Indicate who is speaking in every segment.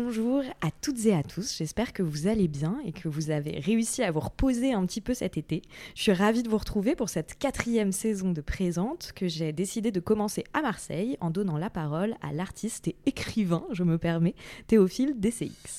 Speaker 1: Bonjour à toutes et à tous, j'espère que vous allez bien et que vous avez réussi à vous reposer un petit peu cet été. Je suis ravie de vous retrouver pour cette quatrième saison de Présente que j'ai décidé de commencer à Marseille en donnant la parole à l'artiste et écrivain, je me permets, Théophile DCX.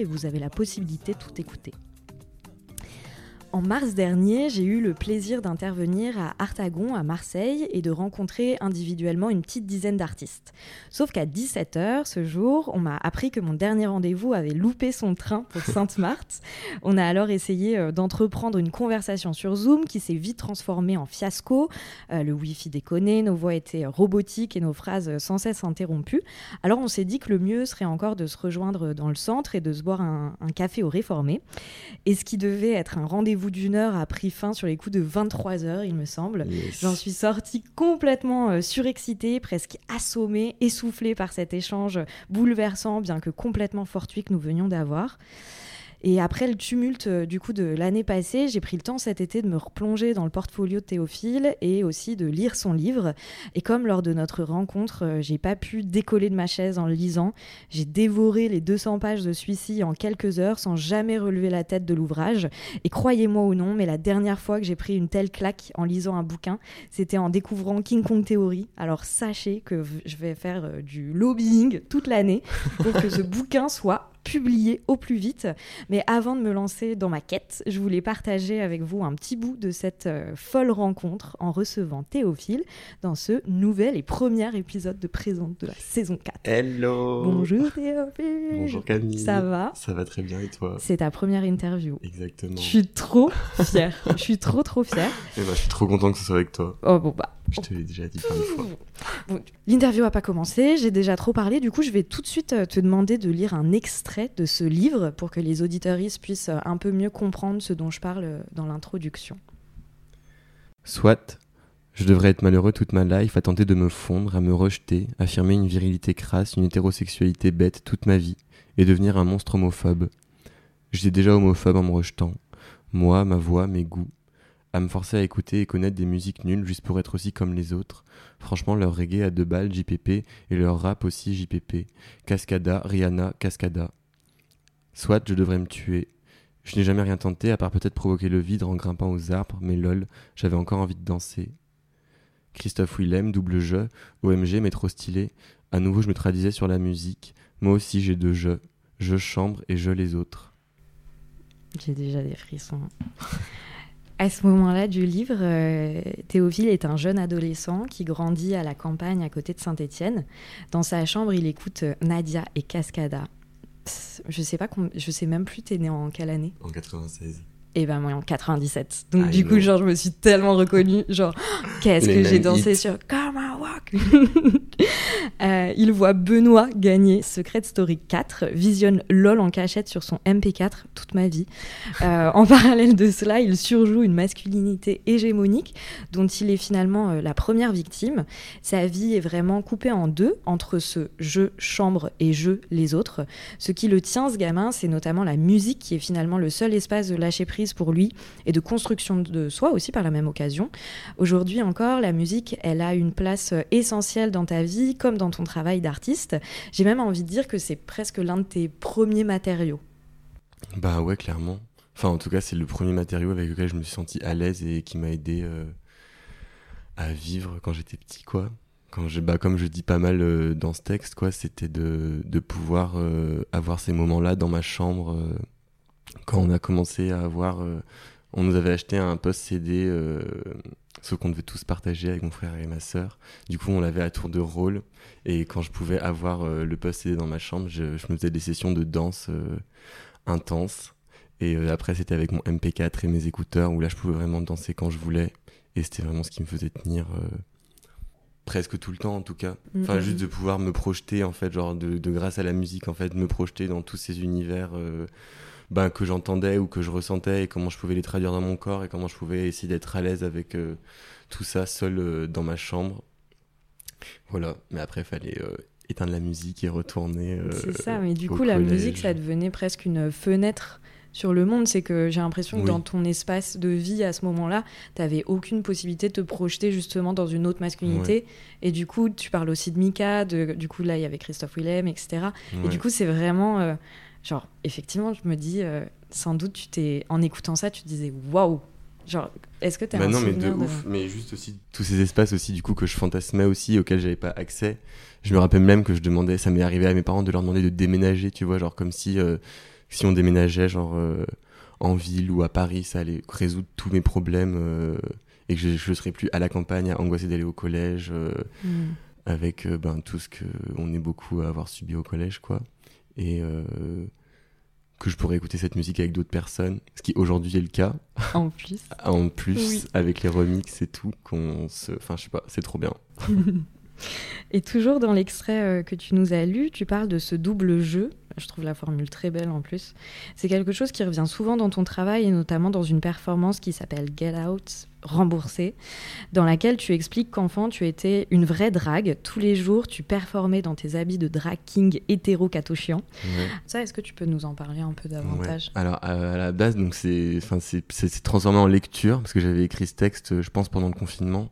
Speaker 1: et vous avez la possibilité de tout écouter. En mars dernier, j'ai eu le plaisir d'intervenir à Artagon, à Marseille, et de rencontrer individuellement une petite dizaine d'artistes. Sauf qu'à 17h ce jour, on m'a appris que mon dernier rendez-vous avait loupé son train pour Sainte-Marthe. On a alors essayé euh, d'entreprendre une conversation sur Zoom qui s'est vite transformée en fiasco. Euh, le Wi-Fi déconnait, nos voix étaient robotiques et nos phrases sans cesse interrompues. Alors on s'est dit que le mieux serait encore de se rejoindre dans le centre et de se boire un, un café au réformé. Et ce qui devait être un rendez-vous d'une heure a pris fin sur les coups de 23 heures, il me semble. J'en suis sortie complètement euh, surexcitée, presque assommée, essoufflée par cet échange bouleversant, bien que complètement fortuit que nous venions d'avoir. Et après le tumulte euh, du coup de l'année passée, j'ai pris le temps cet été de me replonger dans le portfolio de Théophile et aussi de lire son livre. Et comme lors de notre rencontre, euh, j'ai pas pu décoller de ma chaise en le lisant, j'ai dévoré les 200 pages de celui-ci en quelques heures sans jamais relever la tête de l'ouvrage. Et croyez-moi ou non, mais la dernière fois que j'ai pris une telle claque en lisant un bouquin, c'était en découvrant King Kong Theory. Alors sachez que je vais faire euh, du lobbying toute l'année pour que ce bouquin soit publié au plus vite. Mais avant de me lancer dans ma quête, je voulais partager avec vous un petit bout de cette euh, folle rencontre en recevant Théophile dans ce nouvel et premier épisode de Présente de la saison 4.
Speaker 2: Hello
Speaker 1: Bonjour Théophile
Speaker 2: Bonjour Camille
Speaker 1: Ça va?
Speaker 2: Ça va très bien et toi?
Speaker 1: C'est ta première interview.
Speaker 2: Exactement.
Speaker 1: Je suis trop fière. je suis trop trop fière.
Speaker 2: Et bah, je suis trop content que ce soit avec toi.
Speaker 1: Oh bon bah.
Speaker 2: Je te l'ai déjà dit plein de fois.
Speaker 1: Bon, L'interview n'a pas commencé, j'ai déjà trop parlé, du coup je vais tout de suite euh, te demander de lire un extrait de ce livre pour que les auditoristes puissent euh, un peu mieux comprendre ce dont je parle euh, dans l'introduction.
Speaker 2: Soit, je devrais être malheureux toute ma life à tenter de me fondre, à me rejeter, affirmer une virilité crasse, une hétérosexualité bête toute ma vie, et devenir un monstre homophobe. J'étais déjà homophobe en me rejetant. Moi, ma voix, mes goûts, à me forcer à écouter et connaître des musiques nulles juste pour être aussi comme les autres. Franchement, leur reggae à deux balles JPP et leur rap aussi JPP. Cascada, Rihanna, Cascada. Soit je devrais me tuer. Je n'ai jamais rien tenté à part peut-être provoquer le vide en grimpant aux arbres, mais lol, j'avais encore envie de danser. Christophe Willem, double jeu, OMG, mais trop stylé. À nouveau, je me traduisais sur la musique. Moi aussi, j'ai deux jeux. Je chambre et je les autres.
Speaker 1: J'ai déjà des frissons. À ce moment-là du livre, euh, Théophile est un jeune adolescent qui grandit à la campagne à côté de Saint-Étienne. Dans sa chambre, il écoute euh, Nadia et Cascada. Je sais pas, je sais même plus. T'es né en quelle année?
Speaker 2: En 96.
Speaker 1: Et ben moi en 97. Donc
Speaker 2: I
Speaker 1: du coup, genre, je me suis tellement reconnue. Genre, qu'est-ce que j'ai dansé sur Come on Euh, il voit Benoît gagner Secret Story 4, visionne LOL en cachette sur son MP4 toute ma vie. Euh, en parallèle de cela, il surjoue une masculinité hégémonique dont il est finalement euh, la première victime. Sa vie est vraiment coupée en deux entre ce je chambre et je les autres. Ce qui le tient, ce gamin, c'est notamment la musique qui est finalement le seul espace de lâcher prise pour lui et de construction de soi aussi par la même occasion. Aujourd'hui encore, la musique, elle a une place euh, essentielle dans ta vie comme dans ton travail d'artiste. J'ai même envie de dire que c'est presque l'un de tes premiers matériaux.
Speaker 2: Bah ouais, clairement. Enfin, en tout cas, c'est le premier matériau avec lequel je me suis senti à l'aise et qui m'a aidé euh, à vivre quand j'étais petit, quoi. Quand je, bah, comme je dis pas mal euh, dans ce texte, quoi, c'était de, pouvoir euh, avoir ces moments-là dans ma chambre. quand on a commencé à avoir, on nous avait acheté un post CD, ce qu'on devait tous partager avec mon frère et ma sœur. Du coup, on l'avait à tour de rôle. Et quand je pouvais avoir euh, le post CD dans ma chambre, je, je me faisais des sessions de danse euh, intenses. Et euh, après, c'était avec mon MP4 et mes écouteurs où là, je pouvais vraiment danser quand je voulais. Et c'était vraiment ce qui me faisait tenir euh, presque tout le temps, en tout cas. Enfin,
Speaker 1: Mhm.
Speaker 2: juste de pouvoir me projeter, en fait, genre de, de grâce à la musique, en fait, me projeter dans tous ces univers euh, ben, que j'entendais ou que je ressentais et comment je pouvais les traduire dans mon corps et comment je pouvais essayer d'être à l'aise avec euh, tout ça seul euh, dans ma chambre. Voilà. Mais après, il fallait euh, éteindre la musique et retourner.
Speaker 1: C'est ça, mais du coup, la musique, ça devenait presque une fenêtre sur le monde. C'est que j'ai l'impression que
Speaker 2: Oui.
Speaker 1: dans ton espace de vie à ce moment-là, t'avais aucune possibilité de te projeter justement dans une autre masculinité. Et du coup, tu parles aussi de Mika, de, du coup, là, il y avait Christophe Willem, etc. Et du coup, c'est vraiment. euh, genre, effectivement, je me dis, euh, sans doute, tu t'es. En écoutant ça, tu te disais, waouh! Genre, est-ce que t'as
Speaker 2: Bah
Speaker 1: un
Speaker 2: non, mais de ouf. Mais juste aussi tous ces espaces aussi du coup que je fantasmais aussi auxquels j'avais pas accès. Je me rappelle même que je demandais, ça m'est arrivé à mes parents de leur demander de déménager, tu vois, genre comme si euh, si on déménageait genre euh, en ville ou à Paris, ça allait résoudre tous mes problèmes euh, et que je, je serais plus à la campagne à angoisser d'aller au collège
Speaker 1: Hmm.
Speaker 2: avec ben tout ce que on est beaucoup à avoir subi au collège quoi et euh, que je pourrais écouter cette musique avec d'autres personnes, ce qui aujourd'hui est le cas.
Speaker 1: En plus.
Speaker 2: En plus,
Speaker 1: Oui.
Speaker 2: avec les remixes et tout, qu'on se. Enfin, je sais pas, c'est trop bien.
Speaker 1: Et toujours dans l'extrait euh, que tu nous as lu, tu parles de ce double jeu. Je trouve la formule très belle en plus. C'est quelque chose qui revient souvent dans ton travail et notamment dans une performance qui s'appelle Get Out, remboursée, dans laquelle tu expliques qu'enfant tu étais une vraie drague. Tous les jours, tu performais dans tes habits de drag king hétéro-catochiant.
Speaker 2: Ouais.
Speaker 1: Ça, est-ce que tu peux nous en parler un peu davantage?
Speaker 2: Ouais. Alors, à, à la base, donc c'est, enfin, c'est, transformé en lecture parce que j'avais écrit ce texte, euh, je pense, pendant le confinement.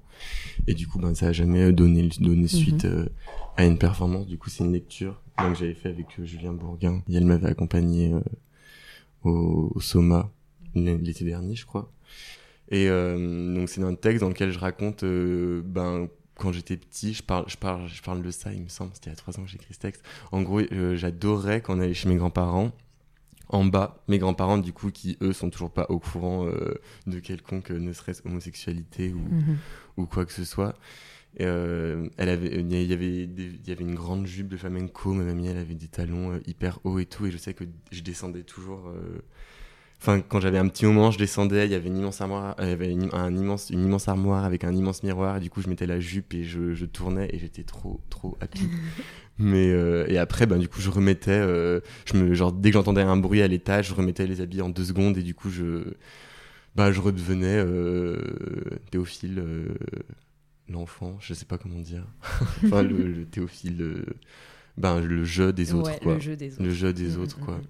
Speaker 2: Et du coup, ben, ça a jamais donné, donné suite euh, à une performance. Du coup, c'est une lecture donc, que j'avais fait avec euh, Julien Bourguin. Et elle m'avait accompagné euh, au, au Soma l'été dernier, je crois. Et euh, donc, c'est un texte dans lequel je raconte, euh, ben, quand j'étais petit, je parle, je parle, je parle de ça, il me semble, c'était il y a trois ans que j'ai écrit ce texte. En gros, euh, j'adorais quand on allait chez mes grands-parents en bas, mes grands-parents, du coup, qui eux sont toujours pas au courant euh, de quelconque, euh, ne serait-ce homosexualité ou,
Speaker 1: Mhm.
Speaker 2: ou quoi que ce soit. Et, elle avait, il y avait, des- il y avait une grande jupe de flamenco. Ma mamie, elle avait des talons hyper hauts et tout. Et je sais que je descendais toujours. Enfin, quand j'avais un petit moment, je descendais. Il y avait une immense armoire, euh, il y avait une, un immense, une immense armoire avec un immense miroir. Et du coup, je mettais la jupe et je, je tournais et j'étais trop, trop happy. Mais euh, et après, ben du coup, je remettais. euh, je me, genre dès que j'entendais un bruit à l'étage, je remettais les habits en deux secondes et du coup, je, bah, je redevenais euh, Théophile. l'enfant, je sais pas comment dire. enfin, le, le Théophile, ben, le jeu des autres,
Speaker 1: Ouais,
Speaker 2: quoi.
Speaker 1: le jeu des autres.
Speaker 2: Le jeu des
Speaker 1: Mm,
Speaker 2: autres,
Speaker 1: mm,
Speaker 2: quoi.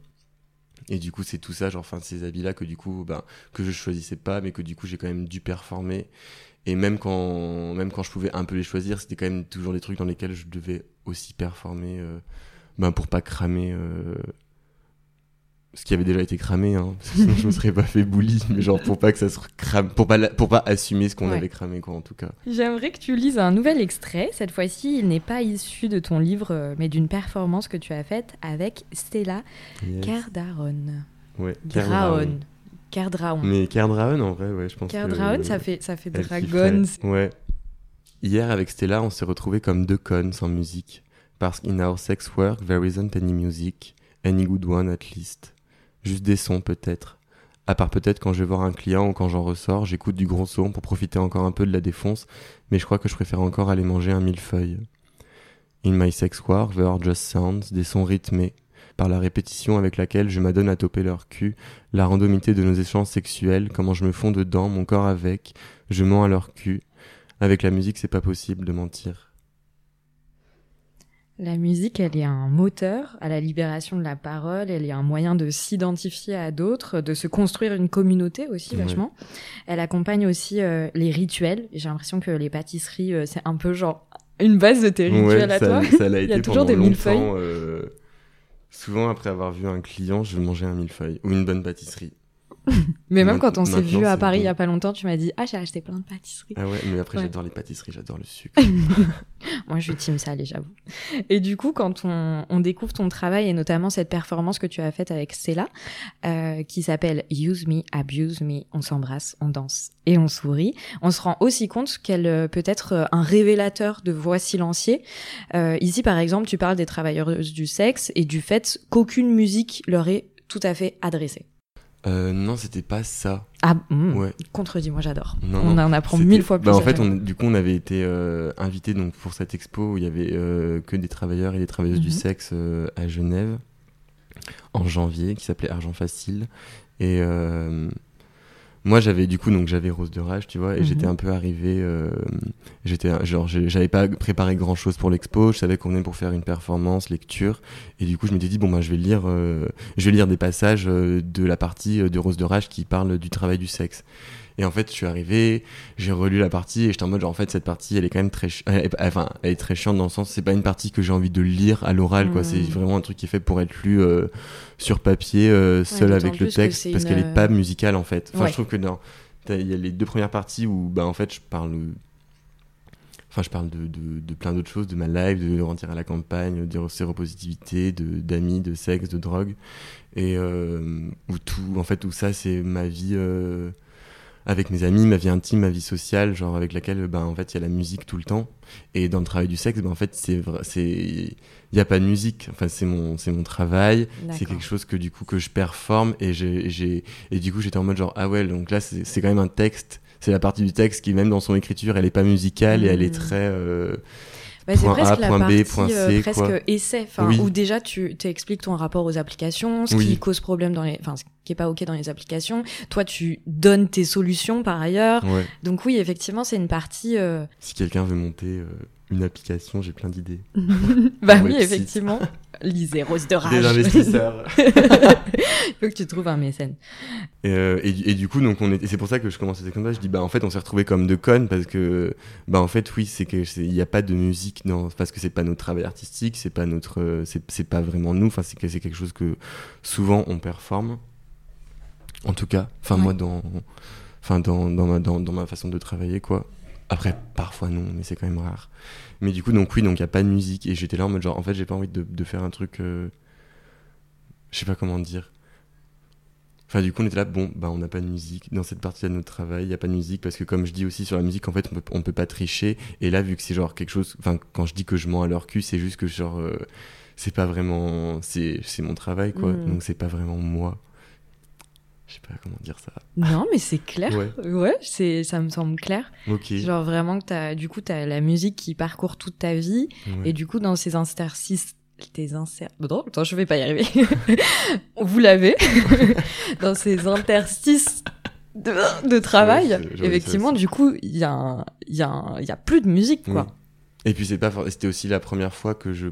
Speaker 2: Et du coup, c'est tout ça, genre, enfin, ces habits-là que du coup, ben, que je choisissais pas, mais que du coup, j'ai quand même dû performer. Et même quand, même quand je pouvais un peu les choisir, c'était quand même toujours des trucs dans lesquels je devais aussi performer, euh, ben, pour pas cramer, euh, ce qui avait déjà été cramé, hein. Parce que sinon, je me serais pas fait bully, mais genre, pour pas que ça se crame, pour pas, pour pas assumer ce qu'on
Speaker 1: Ouais.
Speaker 2: avait cramé, quoi, en tout cas.
Speaker 1: J'aimerais que tu lises un nouvel extrait. Cette fois-ci, il n'est pas issu de ton livre, euh, mais d'une performance que tu as faite avec Stella
Speaker 2: Yes.
Speaker 1: Cardaron.
Speaker 2: Ouais,
Speaker 1: Graon. Cardraon.
Speaker 2: Mais Cardraon, en vrai, ouais, je pense
Speaker 1: Cardraon,
Speaker 2: que...
Speaker 1: ça fait, ça fait
Speaker 2: elle
Speaker 1: dragon.
Speaker 2: kifferait. Ouais. Hier, avec Stella, on s'est retrouvés comme deux connes sans musique. Parce qu'in our sex work, there isn't any music. Any good one, at least. Juste des sons, peut-être. À part peut-être quand je vais voir un client ou quand j'en ressors, j'écoute du gros son pour profiter encore un peu de la défonce, mais je crois que je préfère encore aller manger un millefeuille. In my sex work, there are just sounds, des sons rythmés, par la répétition avec laquelle je m'adonne à toper leur cul, la randomité de nos échanges sexuels, comment je me fonds dedans, mon corps avec, je mens à leur cul. Avec la musique, c'est pas possible de mentir.
Speaker 1: La musique, elle est un moteur à la libération de la parole, elle est un moyen de s'identifier à d'autres, de se construire une communauté aussi vachement. Elle accompagne aussi euh, les rituels. J'ai l'impression que les pâtisseries, euh, c'est un peu genre une base de tes rituels à
Speaker 2: ça,
Speaker 1: toi.
Speaker 2: ça
Speaker 1: Il y a toujours des millefeuilles.
Speaker 2: euh, souvent, après avoir vu un client, je mangeais un millefeuille ou une bonne pâtisserie.
Speaker 1: Mais même quand on s'est vu à Paris il y a pas longtemps, tu m'as dit Ah, j'ai acheté plein de pâtisseries.
Speaker 2: Ah ouais, mais après,
Speaker 1: Ouais.
Speaker 2: j'adore les pâtisseries, j'adore le sucre.
Speaker 1: Moi, je suis team salé, j'avoue. Et du coup, quand on, on découvre ton travail et notamment cette performance que tu as faite avec Stella, euh, qui s'appelle Use Me, Abuse Me, on s'embrasse, on danse et on sourit, on se rend aussi compte qu'elle euh, peut être euh, un révélateur de voix silenciées. Euh, ici, par exemple, tu parles des travailleuses du sexe et du fait qu'aucune musique leur est tout à fait adressée.
Speaker 2: Euh, non, c'était pas ça.
Speaker 1: Ah, mm.
Speaker 2: Ouais.
Speaker 1: contredis, moi j'adore. On
Speaker 2: non,
Speaker 1: en apprend mille fois plus.
Speaker 2: Bah, en fait, on, du coup, on avait été euh, invités donc pour cette expo où il y avait euh, que des travailleurs et des travailleuses du
Speaker 1: Mhm.
Speaker 2: sexe euh, à Genève en janvier, qui s'appelait Argent Facile. Et moi, j'avais du coup, donc j'avais Rose de Rage, tu vois, et
Speaker 1: Mhm.
Speaker 2: j'étais un peu arrivé. euh, j'étais genre, j'avais pas préparé grand chose pour l'expo. Je savais qu'on venait pour faire une performance, lecture, et du coup, je m'étais dit bon bah, je vais lire, euh, je vais lire des passages euh, de la partie euh, de Rose de Rage qui parle du travail du sexe. Et en fait, je suis arrivé, j'ai relu la partie et j'étais en mode genre en fait cette partie elle est quand même très enfin elle est très chiante dans le sens c'est pas une partie que j'ai envie de lire à l'oral quoi,
Speaker 1: Mm.
Speaker 2: c'est vraiment un truc qui est fait pour être lu euh, sur papier euh, seul avec le texte parce
Speaker 1: une,
Speaker 2: qu'elle est pas
Speaker 1: euh,
Speaker 2: musicale en fait. Enfin
Speaker 1: Ouais.
Speaker 2: je trouve que t'as- il y a les deux premières parties où bah en fait je parle Enfin, je parle de, de, de plein d'autres choses, de ma life, de rentrer à la campagne, de séropositivité, de d'amis, de sexe, de drogue, et euh, où tout, en fait, tout ça, c'est ma vie euh, avec mes amis, ma vie intime, ma vie sociale, genre avec laquelle, ben, en fait, il y a la musique tout le temps. Et dans le travail du sexe, ben, en fait, c'est c'est, il n'y a pas de musique. Enfin, c'est mon, c'est mon travail. C'est quelque chose que du coup que je performe et j'ai, et du coup j'étais en mode genre ah ouais donc là c'est, quand même un texte. C'est la partie du texte qui même dans son écriture elle est pas musicale et elle est
Speaker 1: Mhm.
Speaker 2: très euh,
Speaker 1: Bah, c'est presque
Speaker 2: A,
Speaker 1: la
Speaker 2: point B,
Speaker 1: partie euh, presque
Speaker 2: quoi.
Speaker 1: essai, enfin,
Speaker 2: Oui.
Speaker 1: où déjà tu expliques ton rapport aux applications, ce
Speaker 2: Oui.
Speaker 1: qui cause problème dans les, enfin, ce qui est pas ok dans les applications. Toi, tu donnes tes solutions par ailleurs.
Speaker 2: ouais.
Speaker 1: Donc oui, effectivement, c'est une partie. euh,
Speaker 2: Si quelqu'un veut monter euh, une application, j'ai plein d'idées.
Speaker 1: bah oui, effectivement. Lisez Rose de Rage.
Speaker 2: Des investisseurs.
Speaker 1: Il faut que tu trouves un mécène.
Speaker 2: Et, euh, et, du- et du coup, donc on est, c'est pour ça que je commençais comme ça. Je dis, bah en fait, on s'est retrouvés comme deux connes parce que, bah en fait, oui, c'est que il n'y a pas de musique dans, parce que c'est pas notre travail artistique, c'est pas notre, euh, c'est c'est pas vraiment nous. Enfin, c'est que c'est quelque chose que souvent on performe. En tout cas, enfin
Speaker 1: Ouais.
Speaker 2: moi dans, enfin dans, dans ma dans, dans ma façon de travailler quoi. Après, parfois non, mais c'est quand même rare. Mais du coup, donc oui, donc il y a pas de musique et j'étais là en mode genre, en fait, j'ai pas envie de, de faire un truc, euh, je sais pas comment dire. Enfin, du coup, on était là, bon, bah, on n'a pas de musique. Dans cette partie de notre travail, il n'y a pas de musique parce que, comme je dis aussi sur la musique, en fait, on peut, on peut pas tricher. Et là, vu que c'est genre quelque chose, enfin, quand je dis que je mens à leur cul, c'est juste que genre, euh, c'est pas vraiment, c'est, mon travail, quoi.
Speaker 1: Mm.
Speaker 2: Donc, c'est pas vraiment moi. Je sais pas comment dire ça.
Speaker 1: Non, mais c'est clair.
Speaker 2: Ouais.
Speaker 1: Ouais, c'est, ça me semble clair.
Speaker 2: Ok.
Speaker 1: Genre vraiment que t'as, du coup, t'as la musique qui parcourt toute ta vie.
Speaker 2: Ouais.
Speaker 1: Et du coup, dans ces interstices, tes insert... Non, attends, je vais pas y arriver. Vous l'avez. dans ces interstices de, de travail,
Speaker 2: Ouais,
Speaker 1: effectivement, du coup, il y y, y a plus de musique, quoi.
Speaker 2: Oui. Et puis c'est pas c'était aussi la première fois que je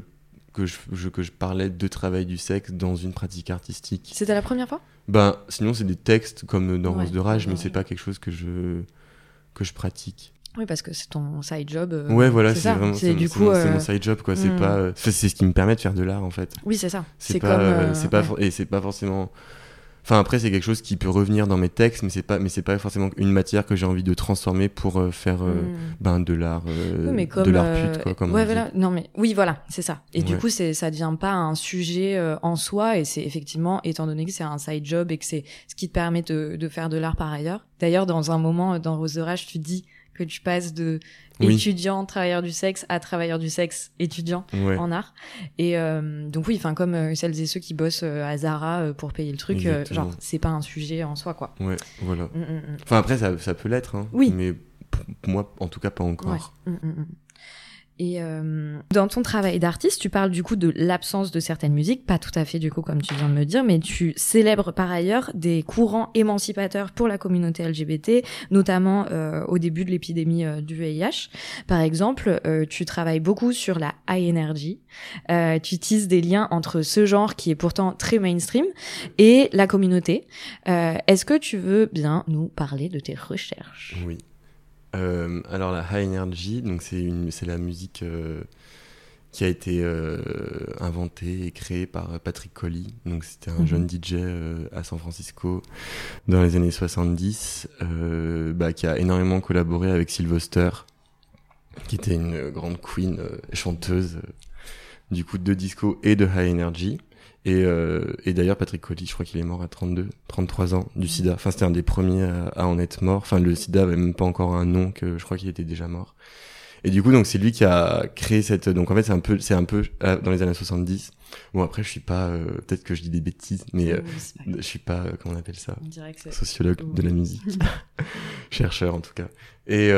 Speaker 2: que je, je- que je parlais de travail du sexe dans une pratique artistique.
Speaker 1: C'était la première fois?
Speaker 2: Ben sinon c'est des textes comme dans
Speaker 1: Ouais,
Speaker 2: Rose de rage mais c'est pas quelque chose que je que je pratique.
Speaker 1: Oui, parce que c'est ton side job. euh,
Speaker 2: ouais voilà, c'est vraiment
Speaker 1: C'est du coup. euh,
Speaker 2: mon side job quoi, c'est
Speaker 1: hmm.
Speaker 2: pas euh, c'est c'est ce qui me permet de faire de l'art en fait.
Speaker 1: Oui, c'est ça.
Speaker 2: C'est pas euh,
Speaker 1: euh,
Speaker 2: c'est pas
Speaker 1: ouais.
Speaker 2: for- et c'est pas forcément Enfin après c'est quelque chose qui peut revenir dans mes textes mais c'est pas mais c'est pas forcément une matière que j'ai envie de transformer pour euh, faire euh,
Speaker 1: Hmm.
Speaker 2: ben de l'art euh,
Speaker 1: Oui,
Speaker 2: de l'art
Speaker 1: euh,
Speaker 2: pute quoi comme
Speaker 1: ouais voilà. Non mais oui voilà c'est ça. Et du coup c'est ça devient pas un sujet euh, en soi et c'est effectivement étant donné que c'est un side job et que c'est ce qui te permet de, de faire de l'art par ailleurs. D'ailleurs dans un moment euh, dans Rose tu dis que tu passes de
Speaker 2: Oui.
Speaker 1: étudiant travailleur du sexe à travailleur du sexe étudiant
Speaker 2: Ouais.
Speaker 1: en art et euh, donc oui enfin comme euh, celles et ceux qui bossent euh, à Zara pour payer le truc genre c'est pas un sujet en soi quoi
Speaker 2: Ouais, voilà.
Speaker 1: Mm, mm, mm.
Speaker 2: Enfin, après, ça, ça peut l'être, hein,
Speaker 1: Oui.
Speaker 2: mais pour moi, en tout cas, pas encore.
Speaker 1: Ouais. Mm. Et euh, dans ton travail d'artiste, tu parles du coup de l'absence de certaines musiques, pas tout à fait du coup comme tu viens de me dire, mais tu célèbres par ailleurs des courants émancipateurs pour la communauté LGBT, notamment euh, au début de l'épidémie euh, du VIH. Par exemple, euh, tu travailles beaucoup sur la high energy, euh, tu utilises des liens entre ce genre qui est pourtant très mainstream et la communauté. Est-ce que tu veux bien nous parler de tes recherches?
Speaker 2: Oui. Euh, alors, la High Energy, donc c'est une, c'est la musique euh, qui a été euh, inventée et créée par Patrick Colly. Donc, c'était un
Speaker 1: Mhm.
Speaker 2: jeune DJ à San Francisco dans les années 70, euh, bah, qui a énormément collaboré avec Sylvester, qui était une grande queen chanteuse du coup de disco et de High Energy. Et, euh, et d'ailleurs, Patrick Colly, je crois qu'il est mort à 32, 33 ans du sida. Enfin, c'était un des premiers à, à en être mort. Enfin, le sida avait même pas encore un nom, que je crois qu'il était déjà mort. Et du coup, donc c'est lui qui a créé cette. Donc en fait, c'est un peu, c'est un peu euh, dans les années 70. Bon après, je suis pas. euh, Peut-être que je dis des bêtises, mais euh,
Speaker 1: Oui,
Speaker 2: je suis pas. euh, comment on appelle ça?
Speaker 1: On que
Speaker 2: Sociologue de la musique, chercheur en tout cas. Et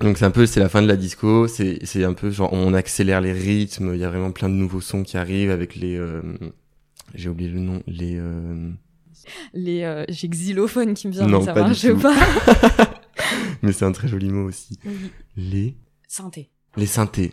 Speaker 2: donc c'est un peu, c'est la fin de la disco. C'est c'est un peu genre on accélère les rythmes. Il y a vraiment plein de nouveaux sons qui arrivent avec les. euh, J'ai oublié le nom. Les. euh,
Speaker 1: Les, euh, j'ai xylophone qui me vient,
Speaker 2: Non, pas du
Speaker 1: marche
Speaker 2: tout.
Speaker 1: pas.
Speaker 2: Mais c'est un très joli mot aussi.
Speaker 1: Oui.
Speaker 2: Les.
Speaker 1: Synthé.
Speaker 2: Les synthés.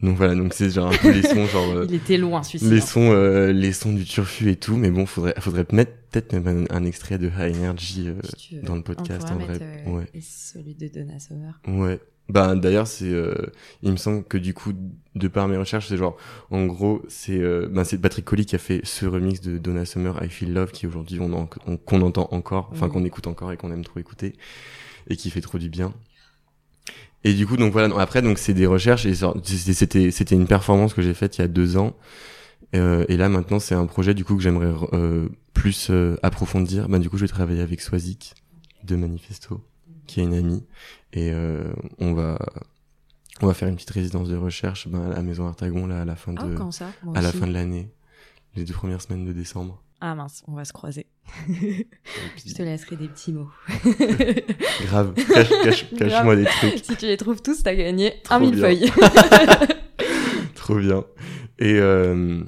Speaker 2: Donc voilà, donc c'est genre un peu les sons genre. euh,
Speaker 1: Il était loin, celui-ci.
Speaker 2: les
Speaker 1: hein.
Speaker 2: sons euh, les sons du turfu et tout mais bon faudrait faudrait mettre peut-être même un, un extrait de High Energy euh,
Speaker 1: Si tu veux.
Speaker 2: dans le podcast en vrai
Speaker 1: euh,
Speaker 2: ouais
Speaker 1: et celui de Donna Summer.
Speaker 2: ouais bah d'ailleurs c'est euh, il me semble que du coup de par mes recherches c'est genre en gros c'est euh, ben c'est Patrick Colly qui a fait ce remix de Donna Summer I Feel Love qui aujourd'hui on, en- on- qu'on entend encore enfin
Speaker 1: Mhm.
Speaker 2: qu'on écoute encore et qu'on aime trop écouter et qui fait trop du bien et du coup donc voilà donc après donc c'est des recherches et c'était c'était une performance que j'ai faite il y a deux ans. Euh, et là maintenant c'est un projet du coup que j'aimerais euh, plus euh, approfondir. Bah du coup je vais travailler avec Swazik de Manifesto qui est une amie. Et on va on va faire une petite résidence de recherche ben, à la maison Artagon là à la fin
Speaker 1: Ah,
Speaker 2: de à la fin de l'année les deux premières semaines de décembre.
Speaker 1: Ah mince, on va se croiser. Je te laisserai des petits mots.
Speaker 2: grave cache cache cache moi des trucs
Speaker 1: si tu les trouves tous, t'as gagné
Speaker 2: Trop
Speaker 1: un millefeuille.
Speaker 2: Trop bien. Et euh,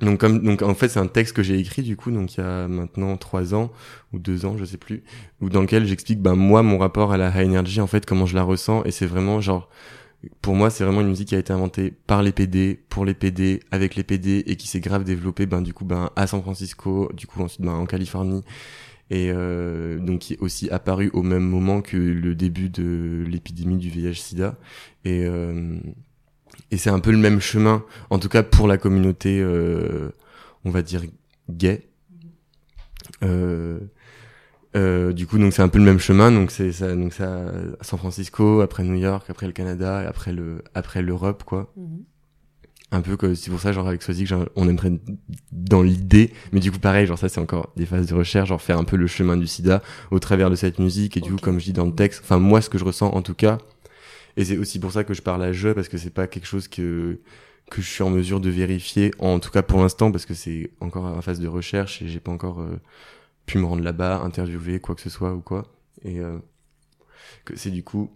Speaker 2: donc comme donc en fait c'est un texte que j'ai écrit du coup donc il y a maintenant trois ans ou deux ans je sais plus ou dans lequel j'explique ben moi mon rapport à la high energy en fait comment je la ressens et c'est vraiment genre pour moi c'est vraiment une musique qui a été inventée par les PD pour les PD avec les PD et qui s'est grave développée ben du coup ben à San Francisco du coup ensuite ben en Californie et euh, donc qui est aussi apparu au même moment que le début de l'épidémie du VIH/SIDA et euh, et c'est un peu le même chemin, en tout cas pour la communauté, euh, on va dire gay. Euh, euh, du coup, donc c'est un peu le même chemin. Donc c'est ça, donc ça, San Francisco, après New York, après le Canada, et après le, après l'Europe, quoi.
Speaker 1: Mhm.
Speaker 2: Un peu que c'est pour ça, genre avec genre, on aimerait dans l'idée, mais du coup pareil, genre ça c'est encore des phases de recherche, genre faire un peu le chemin du SIDA au travers de cette musique. Et du coup, comme je dis dans le texte, enfin moi ce que je ressens en tout cas, et c'est aussi pour ça que je parle à je, parce que c'est pas quelque chose que que je suis en mesure de vérifier, en tout cas pour l'instant, parce que c'est encore en phase de recherche et j'ai pas encore euh, pu me rendre là-bas, interviewer quoi que ce soit ou quoi. Et euh, que c'est du coup,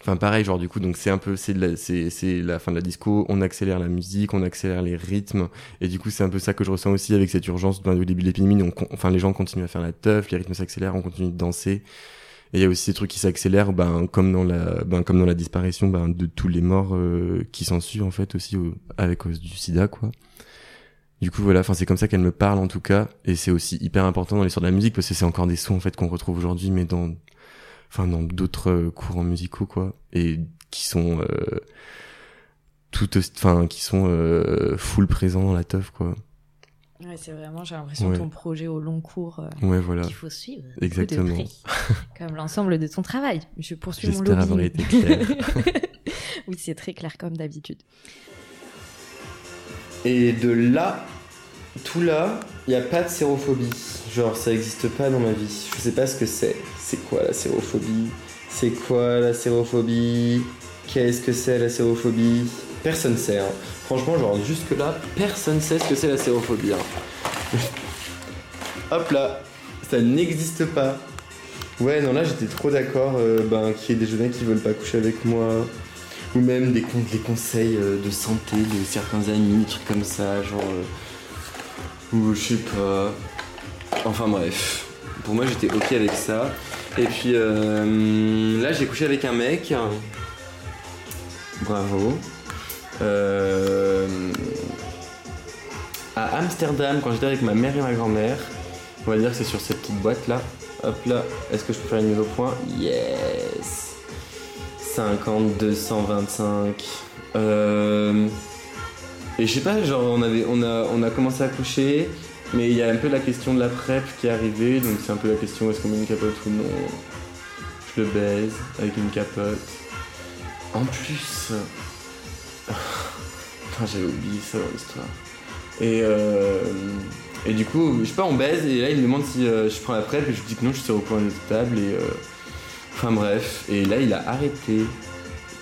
Speaker 2: enfin pareil, genre du coup, donc c'est un peu, c'est la, c'est c'est la fin de la disco, on accélère la musique, on accélère les rythmes, et du coup c'est un peu ça que je ressens aussi avec cette urgence ben, au début de l'épidémie. On- enfin les gens continuent à faire la teuf, les rythmes s'accélèrent, on continue de danser. Et il y a aussi ces trucs qui s'accélèrent, ben, comme dans la, ben, comme dans la disparition, ben, de tous les morts euh, qui s'en suivent en fait aussi au- avec du SIDA, quoi. Du coup, voilà, enfin, c'est comme ça qu'elle me parle en tout cas, et c'est aussi hyper important dans l'histoire de la musique parce que c'est encore des sons en fait qu'on retrouve aujourd'hui, mais dans, enfin, dans d'autres euh, courants musicaux, quoi, et qui sont euh, tout, enfin, qui sont euh, full présents dans la teuf, quoi.
Speaker 1: Ouais, c'est vraiment, j'ai l'impression,
Speaker 2: Ouais.
Speaker 1: ton projet au long cours euh,
Speaker 2: Ouais, voilà.
Speaker 1: qu'il faut suivre.
Speaker 2: Exactement.
Speaker 1: de près. Comme l'ensemble de ton travail. Je poursuis mon
Speaker 2: J'espère avoir été clair.
Speaker 1: oui, c'est très clair comme d'habitude.
Speaker 3: Et de là, tout là, il n'y a pas de sérophobie. Genre, ça n'existe pas dans ma vie. Je sais pas ce que c'est. C'est quoi la sérophobie? C'est quoi la sérophobie? Qu'est-ce que c'est la sérophobie? Personne sait. hein. Franchement, genre, jusque-là, personne sait ce que c'est la sérophobie. hein. Hop là, ça n'existe pas. Ouais, non, là, j'étais trop d'accord euh, ben, qu'il y ait des jeunes qui veulent pas coucher avec moi. Ou même des, con- des conseils euh, de santé de certains amis, des trucs comme ça, genre. euh, ou je sais pas. Enfin bref. Pour moi, j'étais ok avec ça. Et puis euh, là, j'ai couché avec un mec. Bravo. Euh, à Amsterdam, quand j'étais avec ma mère et ma grand-mère. On va dire que c'est sur cette petite boîte là. Hop là. Est-ce que je peux faire une mise au point? Yes. 50, 225. Euh... Et je sais pas, genre on, avait, on, a, on a commencé à coucher, mais il y a un peu la question de la PrEP qui est arrivée, donc c'est un peu la question est-ce qu'on met une capote ou non? Je le baise avec une capote. En plus. J'avais oublié ça dans l'histoire. Et, euh, et du coup, je sais pas, on baise, et là il me demande si euh, je prends la PrEP, et je lui dis que non, je suis au coin de table, et. euh, Enfin bref, et là il a arrêté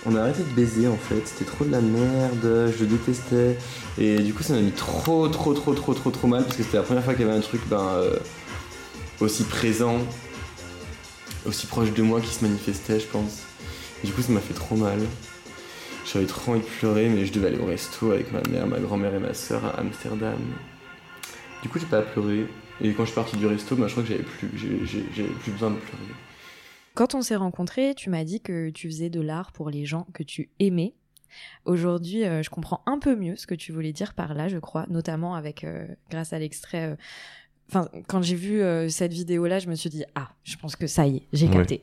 Speaker 3: on a arrêté de baiser en fait. C'était trop de la merde, je le détestais. Et du coup, ça m'a mis trop, trop, trop, trop, trop, trop mal parce que c'était la première fois qu'il y avait un truc ben, euh, aussi présent, aussi proche de moi qui se manifestait, je pense. du coup, ça m'a fait trop mal. J'avais trop envie de pleurer, mais je devais aller au resto avec ma mère, ma grand-mère et ma soeur à Amsterdam. Du coup, j'ai pas pleuré. Et quand je suis parti du resto, ben, je crois que j'avais plus, j'avais plus besoin de pleurer.
Speaker 1: Quand on s'est rencontrés, tu m'as dit que tu faisais de l'art pour les gens que tu aimais. Aujourd'hui, euh, je comprends un peu mieux ce que tu voulais dire par là, je crois, notamment avec euh, grâce à l'extrait. Euh, enfin, quand j'ai vu cette vidéo-là, je me suis dit ah, je pense que ça y est, j'ai capté.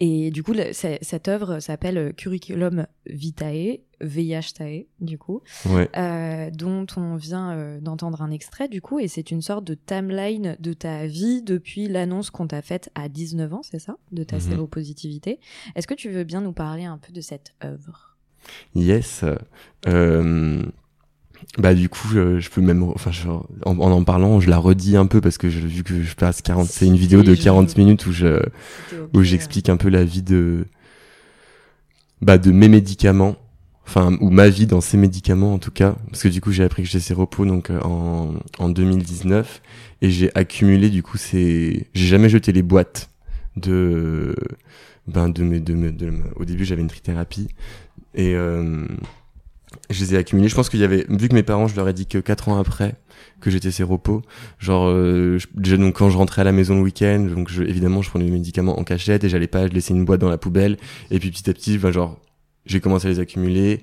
Speaker 1: Et du coup, cette œuvre s'appelle Curriculum Vitae, VIH-TAE, du coup, euh, dont on vient euh, d'entendre un extrait, du coup, et c'est une sorte de timeline de ta vie depuis l'annonce qu'on t'a faite à 19 ans, c'est ça? De ta mhm. séropositivité. Est-ce que tu veux bien nous parler un peu de cette œuvre?
Speaker 2: Yes. Euh, bah du coup, je, peux même, enfin, en, en, parlant, je la redis un peu parce que je, vu que je passe 40, c'est une vidéo de 40 minutes où je, où j'explique un peu la vie de, bah de mes médicaments, enfin ou ma vie dans ces médicaments en tout cas, parce que du coup j'ai appris que j'étais repos donc euh, en en 2019 et j'ai accumulé du coup ces, j'ai jamais jeté les boîtes de, ben de mes, de, de, au début j'avais une trithérapie. Et euh, je les ai accumulés. Je pense qu'il y avait, vu que mes parents, je leur ai dit que 4 ans après que j'étais séropo, genre euh, déjà donc quand je rentrais à la maison le week-end, donc je, évidemment je prenais mes médicaments en cachette et j'allais pas laisser une boîte dans la poubelle. Et puis petit à petit, ben, genre j'ai commencé à les accumuler.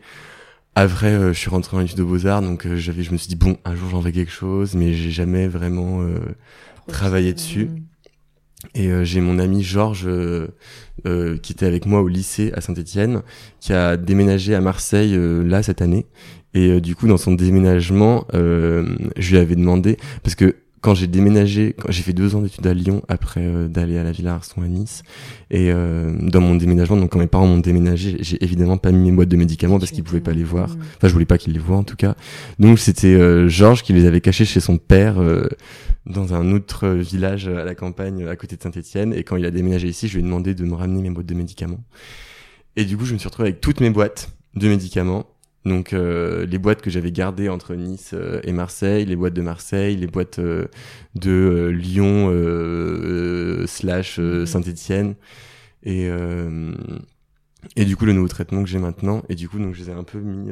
Speaker 2: Après, euh, je suis rentré en études de beaux arts, donc euh, j'avais, je me suis dit bon, un jour j'en vais quelque chose, mais j'ai jamais vraiment travaillé dessus. Et euh, j'ai mon ami Georges euh, euh, qui était avec moi au lycée à Saint-Étienne, qui a déménagé à Marseille là cette année. Et du coup, dans son déménagement, je lui avais demandé parce que quand j'ai déménagé, quand j'ai fait deux ans d'études à Lyon après d'aller à la Villa Arson à Nice, et dans mon déménagement, donc quand mes parents m'ont déménagé, j'ai évidemment pas mis mes boîtes de médicaments parce qu'ils pouvaient pas les voir. Enfin, je voulais pas qu'ils les voient en tout cas. Donc c'était Georges qui les avait cachés chez son père dans un autre village à la campagne à côté de Saint-Etienne. Et quand il a déménagé ici, je lui ai demandé de me ramener mes boîtes de médicaments. Et du coup, je me suis retrouvé avec toutes mes boîtes de médicaments. Donc euh, les boîtes que j'avais gardées entre Nice euh, et Marseille, les boîtes de Marseille, les boîtes euh, de Lyon slash mhm. Saint-Étienne. Et et du coup le nouveau traitement que j'ai maintenant et du coup donc je les ai un peu mis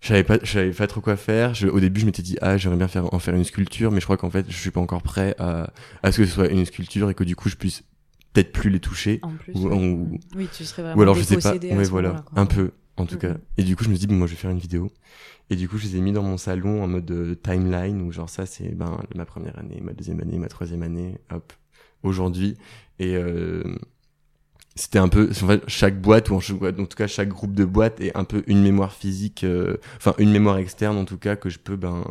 Speaker 2: je savais pas je savais pas trop quoi faire. Je, au début je m'étais dit ah j'aimerais bien faire en faire une sculpture mais je crois qu'en fait je suis pas encore prêt à à ce que ce soit une sculpture et que du coup je puisse peut-être plus les toucher.
Speaker 1: En plus, ou, oui tu serais vraiment
Speaker 2: ou alors je sais pas. ouais voilà un peu en tout cas. Et du coup je me suis dit bon, moi je vais faire une vidéo. Et du coup je les ai mis dans mon salon en mode euh, timeline où genre ça c'est ben ma première année ma deuxième année ma troisième année hop aujourd'hui. Et euh, c'était un peu en fait, chaque boîte ou en, en tout cas chaque groupe de boîtes est un peu une mémoire physique euh, enfin une mémoire externe en tout cas que je peux ben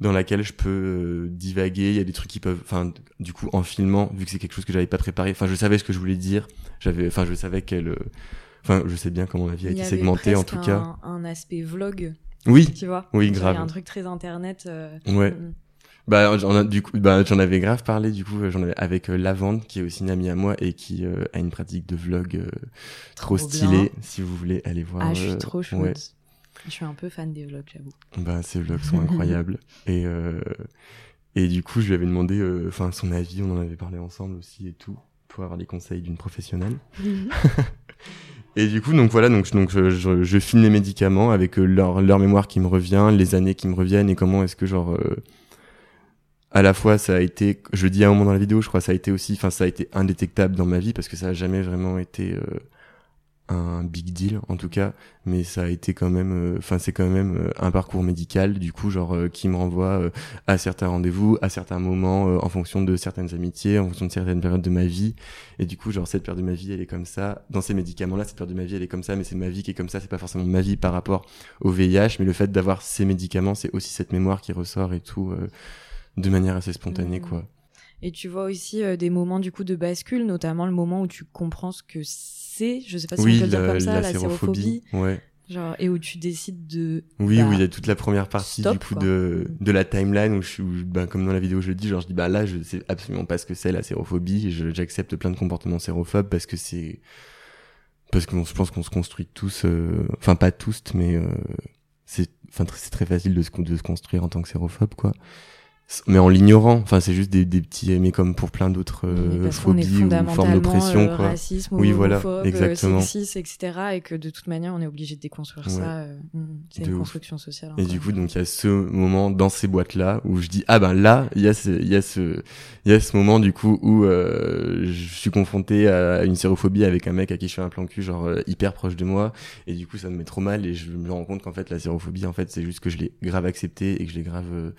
Speaker 2: dans laquelle je peux euh, divaguer. Il y a des trucs qui peuvent enfin du coup en filmant vu que c'est quelque chose que j'avais pas préparé enfin je savais ce que je voulais dire. J'avais enfin je savais quelle euh, enfin je sais bien comment ma vie a été segmentée en tout cas
Speaker 1: un aspect vlog
Speaker 2: oui
Speaker 1: tu vois
Speaker 2: oui grave
Speaker 1: un truc très internet
Speaker 2: ouais mm. Bah, j'en du coup, bah, j'en avais grave parlé du coup, j'en avais avec euh, Lavande qui est aussi une amie à moi et qui euh, a une pratique de vlog euh, trop, stylée. Si vous voulez aller voir.
Speaker 1: Ah, je suis trop chouette. Je suis un peu fan des vlogs, j'avoue.
Speaker 2: Bah, ces vlogs sont incroyables et et du coup, je lui avais demandé, enfin, son avis. On en avait parlé ensemble aussi et tout pour avoir les conseils d'une professionnelle. Et du coup, donc voilà, donc, je, je, je filme les médicaments avec leur, leur mémoire qui me revient, les années qui me reviennent et comment est-ce que genre à la fois ça a été je le dis à un moment dans la vidéo je crois ça a été aussi enfin ça a été indétectable dans ma vie parce que ça a jamais vraiment été euh, un big deal en tout cas mais ça a été quand même euh, enfin c'est quand même euh, un parcours médical du coup genre qui me renvoie à certains rendez-vous à certains moments en fonction de certaines amitiés en fonction de certaines périodes de ma vie et du coup genre cette période de ma vie elle est comme ça dans ces médicaments là cette période de ma vie elle est comme ça mais c'est ma vie qui est comme ça c'est pas forcément ma vie par rapport au VIH mais le fait d'avoir ces médicaments c'est aussi cette mémoire qui ressort et tout de manière assez spontanée, mmh. quoi.
Speaker 1: Et tu vois aussi euh, des moments du coup de bascule, notamment le moment où tu comprends ce que c'est, je sais pas si on peut le dire comme ça, la, sérophobie.
Speaker 2: Ouais.
Speaker 1: Genre, et où tu décides de.
Speaker 2: Oui, bah, oui, il y a toute la première partie du coup de, de la timeline où je suis, ben, comme dans la vidéo je le dis, genre je dis bah là je sais absolument pas ce que c'est la sérophobie, j'accepte plein de comportements sérophobes parce que c'est parce que je pense qu'on se construit tous, euh, enfin pas tous, mais euh, c'est, enfin c'est très facile de se, de se construire en tant que sérophobe, quoi mais en l'ignorant. Enfin c'est juste des, des petits mais comme pour plein d'autres euh, phobies ou formes d'oppression
Speaker 1: euh, quoi. racisme, oui voilà euh, exactement. sexisme, etc et que de toute manière on est obligé de déconstruire ça euh, mm, c'est une construction sociale
Speaker 2: et du coup donc il y a ce moment dans ces boîtes là où je dis ah ben là il y a ce il y a ce il y a ce moment du coup où je suis confronté à une sérophobie avec un mec à qui je fais un plan cul genre hyper proche de moi. Et du coup ça me met trop mal et je me rends compte qu'en fait la sérophobie en fait c'est juste que je l'ai grave accepté et que je l'ai grave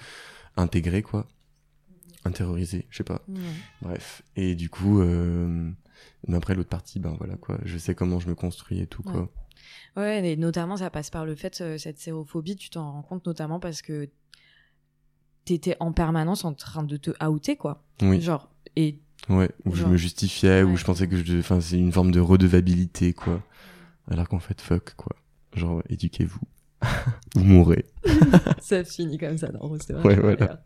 Speaker 2: intégré quoi. Intériorisé je sais pas. Bref. Et du coup euh, après l'autre partie ben voilà quoi. Je sais comment je me construis et tout quoi.
Speaker 1: Ouais. Et notamment ça passe par le fait euh, cette sérophobie tu t'en rends compte notamment parce que t'étais en permanence en train de te outer quoi.
Speaker 2: Oui.
Speaker 1: Genre et
Speaker 2: ouais où je me justifiais où je pensais que je enfin c'est une forme de redevabilité quoi. Alors qu'en fait fuck quoi. Genre éduquez-vous Vous mourrez.
Speaker 1: ça finit comme ça dans Rose
Speaker 2: Ouais, voilà.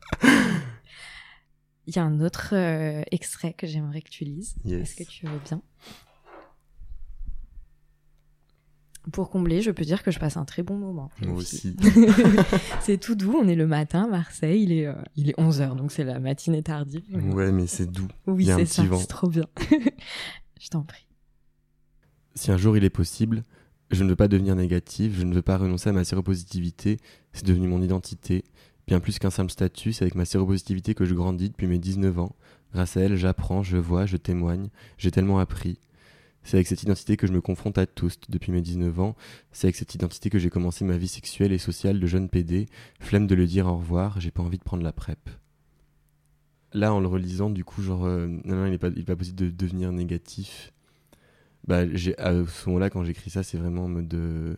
Speaker 1: Il y a un autre euh, extrait que j'aimerais que tu lises. Est-ce que tu veux bien? Pour combler, je peux dire que je passe un très bon moment.
Speaker 2: Moi aussi.
Speaker 1: c'est tout doux, on est le matin, Marseille, il est, euh, il est 11h, donc c'est la matinée tardive.
Speaker 2: Ouais, mais c'est doux.
Speaker 1: Oui, c'est ça, c'est trop bien. je t'en prie.
Speaker 2: Si un jour il est possible, je ne veux pas devenir négatif, je ne veux pas renoncer à ma séropositivité, c'est devenu mon identité. Bien plus qu'un simple statut, c'est avec ma séropositivité que je grandis depuis mes 19 ans. Grâce à elle, j'apprends, je vois, je témoigne, j'ai tellement appris. C'est avec cette identité que je me confronte à tous depuis mes 19 ans. C'est avec cette identité que j'ai commencé ma vie sexuelle et sociale de jeune PD. Flemme de le dire au revoir, j'ai pas envie de prendre la PrEP. Là, en le relisant, du coup, genre, euh, non, non, il n'est pas, pas possible de devenir négatif bah, à ce moment-là, quand j'écris ça, c'est vraiment en mode de.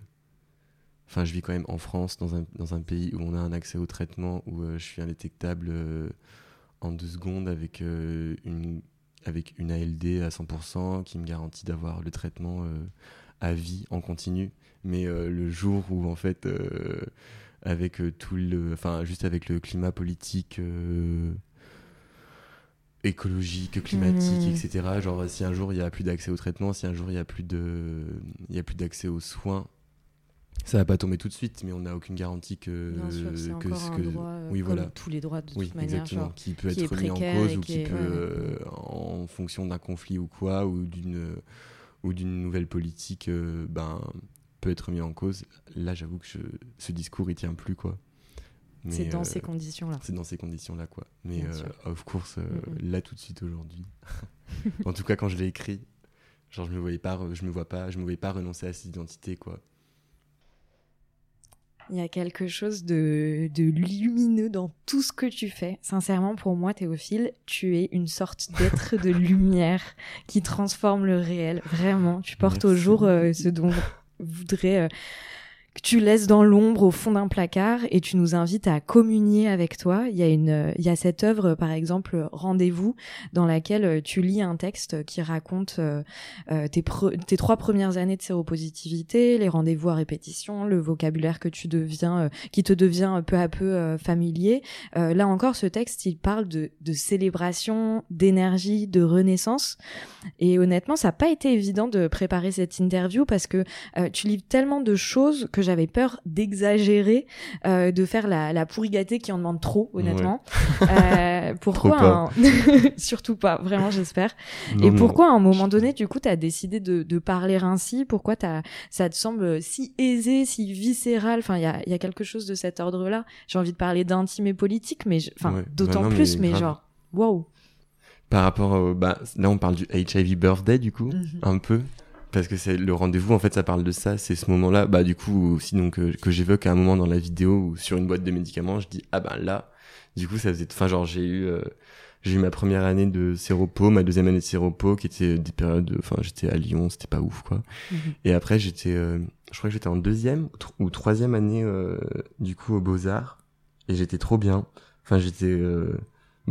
Speaker 2: Enfin, je vis quand même en France, dans un, dans un pays où on a un accès au traitement, où euh, je suis indétectable euh, en deux secondes avec, euh, une, avec une ALD à 100% qui me garantit d'avoir le traitement à vie en continu. Mais le jour où, en fait, avec tout le. Enfin, juste avec le climat politique écologique, climatique, mmh. etc. Genre si un jour il y a plus d'accès au traitement, si un jour il y a plus de, il y a plus d'accès aux soins, ça va pas tomber tout de suite, mais on n'a aucune garantie que
Speaker 1: sûr, que ce que droit, euh, oui voilà tous les droits de
Speaker 2: oui,
Speaker 1: toute manière,
Speaker 2: genre, qui peut être remis en cause ou qui, peut euh, en fonction d'un conflit ou quoi ou d'une ou d'une nouvelle politique euh, ben peut être mis en cause. Là, j'avoue que ce discours il tient plus quoi.
Speaker 1: C'est dans ces euh, conditions-là.
Speaker 2: C'est dans ces conditions-là, quoi. Mais euh, of course, euh, là tout de suite aujourd'hui. en tout cas, quand je l'ai écrit, genre je me voyais pas, je me vois pas, je me voyais pas renoncer à cette identité, quoi.
Speaker 1: Il y a quelque chose de, de, lumineux dans tout ce que tu fais. Sincèrement, pour moi, Théophile, tu es une sorte d'être de lumière qui transforme le réel. Vraiment, tu portes au jour ce dont voudrait que tu laisses dans l'ombre au fond d'un placard et tu nous invites à communier avec toi. Il y a une, il y a cette œuvre, par exemple, Rendez-vous, dans laquelle euh, tu lis un texte qui raconte euh, euh, tes, tes trois premières années de séropositivité, les rendez-vous à répétition, le vocabulaire que tu deviens, qui te devient peu à peu familier. là encore, ce texte, il parle de, célébration, d'énergie, de renaissance. Et honnêtement, ça n'a pas été évident de préparer cette interview parce que tu livres tellement de choses que j'avais peur d'exagérer, euh, de faire la, la pourrigatée qui en demande trop, honnêtement. Euh, pourquoi Surtout pas, vraiment, j'espère. Et pourquoi, à un moment donné, du coup, tu as décidé de, de, parler ainsi? Pourquoi as, ça te semble si aisé, si viscéral? Enfin, il y a, y a, quelque chose de cet ordre-là. J'ai envie de parler d'intime et politique, mais enfin, d'autant bah plus, mais, genre, waouh.
Speaker 2: Par rapport au, bah, là on parle du HIV birthday du coup mhm. un peu parce que c'est le rendez-vous en fait ça parle de ça c'est ce moment-là. Bah du coup aussi donc euh, que j'évoque à un moment dans la vidéo où sur une boîte de médicaments je dis ah ben là du coup ça faisait enfin genre j'ai eu euh, j'ai eu ma première année de séropo ma deuxième année de séropo qui était des périodes enfin j'étais à Lyon c'était pas ouf quoi. Mhm. et après j'étais euh, je crois que j'étais en deuxième ou troisième année du coup aux beaux arts et j'étais trop bien. Enfin j'étais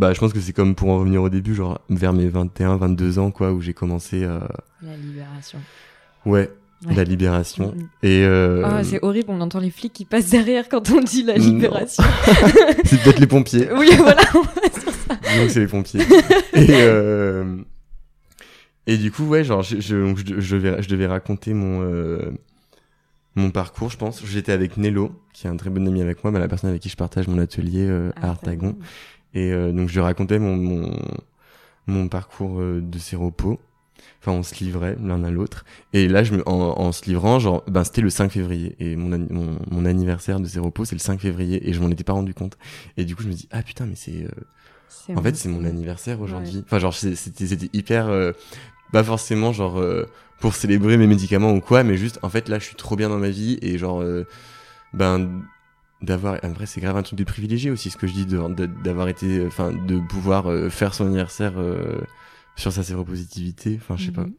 Speaker 2: bah, je pense que c'est comme pour en revenir au début, genre vers mes 21, 22 ans, quoi, où j'ai commencé à.
Speaker 1: La libération.
Speaker 2: Ouais, la libération. Mm-hmm. Et euh...
Speaker 1: oh, c'est horrible, on entend les flics qui passent derrière quand on dit la libération.
Speaker 2: c'est peut-être les pompiers.
Speaker 1: Oui, voilà,
Speaker 2: Donc c'est les pompiers. et, euh... Et du coup, ouais, genre, je, je, je, je devais, je devais raconter mon, euh, mon parcours, je pense. J'étais avec Nello, qui est un très bon ami avec moi, bah, la personne avec qui je partage mon atelier euh, à Artagon. Et euh, donc, je lui racontais mon, mon, mon parcours euh, de séropo. Enfin, on se livrait l'un à l'autre. Et là, je me, en, en se livrant, genre, ben, c'était le 5 février. Et mon, mon, mon anniversaire de séropo, c'est le 5 février. Et je m'en étais pas rendu compte. Et du coup, je me dis, ah putain, mais c'est, euh, en fait, c'est mon anniversaire aujourd'hui. Enfin, genre, c'était hyper, euh, pas forcément genre euh, pour célébrer mes médicaments ou quoi, mais juste, en fait, là, je suis trop bien dans ma vie et genre, euh, ben, d'avoir, en vrai, c'est grave un truc de privilégié aussi, ce que je dis, d'avoir été, enfin, de pouvoir euh, faire son anniversaire euh, sur sa séropositivité. Enfin, je sais pas.
Speaker 1: Mhm.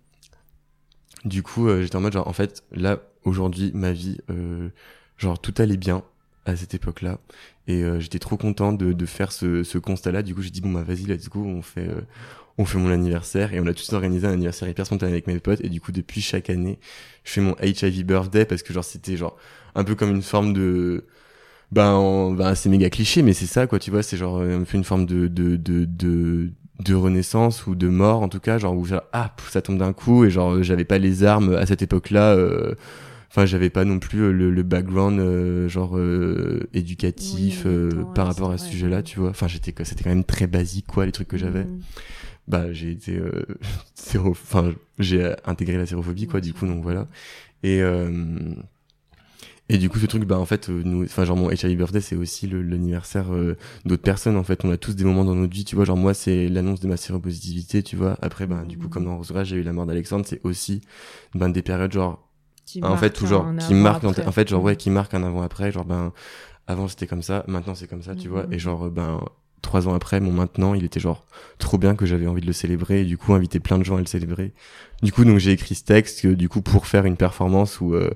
Speaker 2: Du coup, euh, j'étais en mode genre, en fait, là, aujourd'hui, ma vie, euh, genre, tout allait bien à cette époque-là. Et euh, j'étais trop content de, de faire ce, ce constat-là. Du coup, j'ai dit, bon, bah, vas-y, let's go, on fait, euh, on fait mon anniversaire. Et on a tous organisé un anniversaire hyper spontané avec mes potes. Et du coup, depuis chaque année, je fais mon HIV birthday parce que, genre, c'était, genre, un peu comme une forme de, ben, en- ben, c'est méga cliché, mais c'est ça, quoi, tu vois, c'est genre, euh, un peu une forme de, de, de, de, de renaissance ou de mort, en tout cas, genre, où, genre, ah, pff, ça tombe d'un coup, et genre, euh, j'avais pas les armes à cette époque-là, euh, Enfin, j'avais pas non plus euh, le, le background euh, genre euh, éducatif
Speaker 1: Oui,
Speaker 2: euh,
Speaker 1: temps,
Speaker 2: par
Speaker 1: ouais,
Speaker 2: rapport à ce sujet-là,
Speaker 1: ouais.
Speaker 2: tu vois. Enfin, j'étais c'était quand même très basique quoi les trucs que j'avais.
Speaker 1: Mhm.
Speaker 2: Bah, j'ai été euh, enfin, j'ai euh, intégré la sérophobie quoi, du coup donc voilà. Et euh, et du coup ce truc bah en fait euh, nous enfin genre mon HIV birthday c'est aussi l'anniversaire euh, d'autres personnes en fait. On a tous des moments dans notre vie tu vois. Genre moi c'est l'annonce de ma séropositivité tu vois. Après ben du coup
Speaker 1: Mhm.
Speaker 2: comme dans Rosera j'ai eu la mort d'Alexandre. C'est aussi ben des périodes genre
Speaker 1: Qui
Speaker 2: en fait toujours qui
Speaker 1: avant,
Speaker 2: marque dans
Speaker 1: après.
Speaker 2: ta- en fait genre ouais
Speaker 1: Mhm.
Speaker 2: qui marque un avant après genre ben avant c'était comme ça. Maintenant c'est comme ça tu
Speaker 1: Mhm.
Speaker 2: vois et genre ben trois ans après mon maintenant il était genre trop bien que j'avais envie de le célébrer. Et du coup inviter plein de gens à le célébrer. Du coup donc j'ai écrit ce texte euh, du coup pour faire une performance où euh,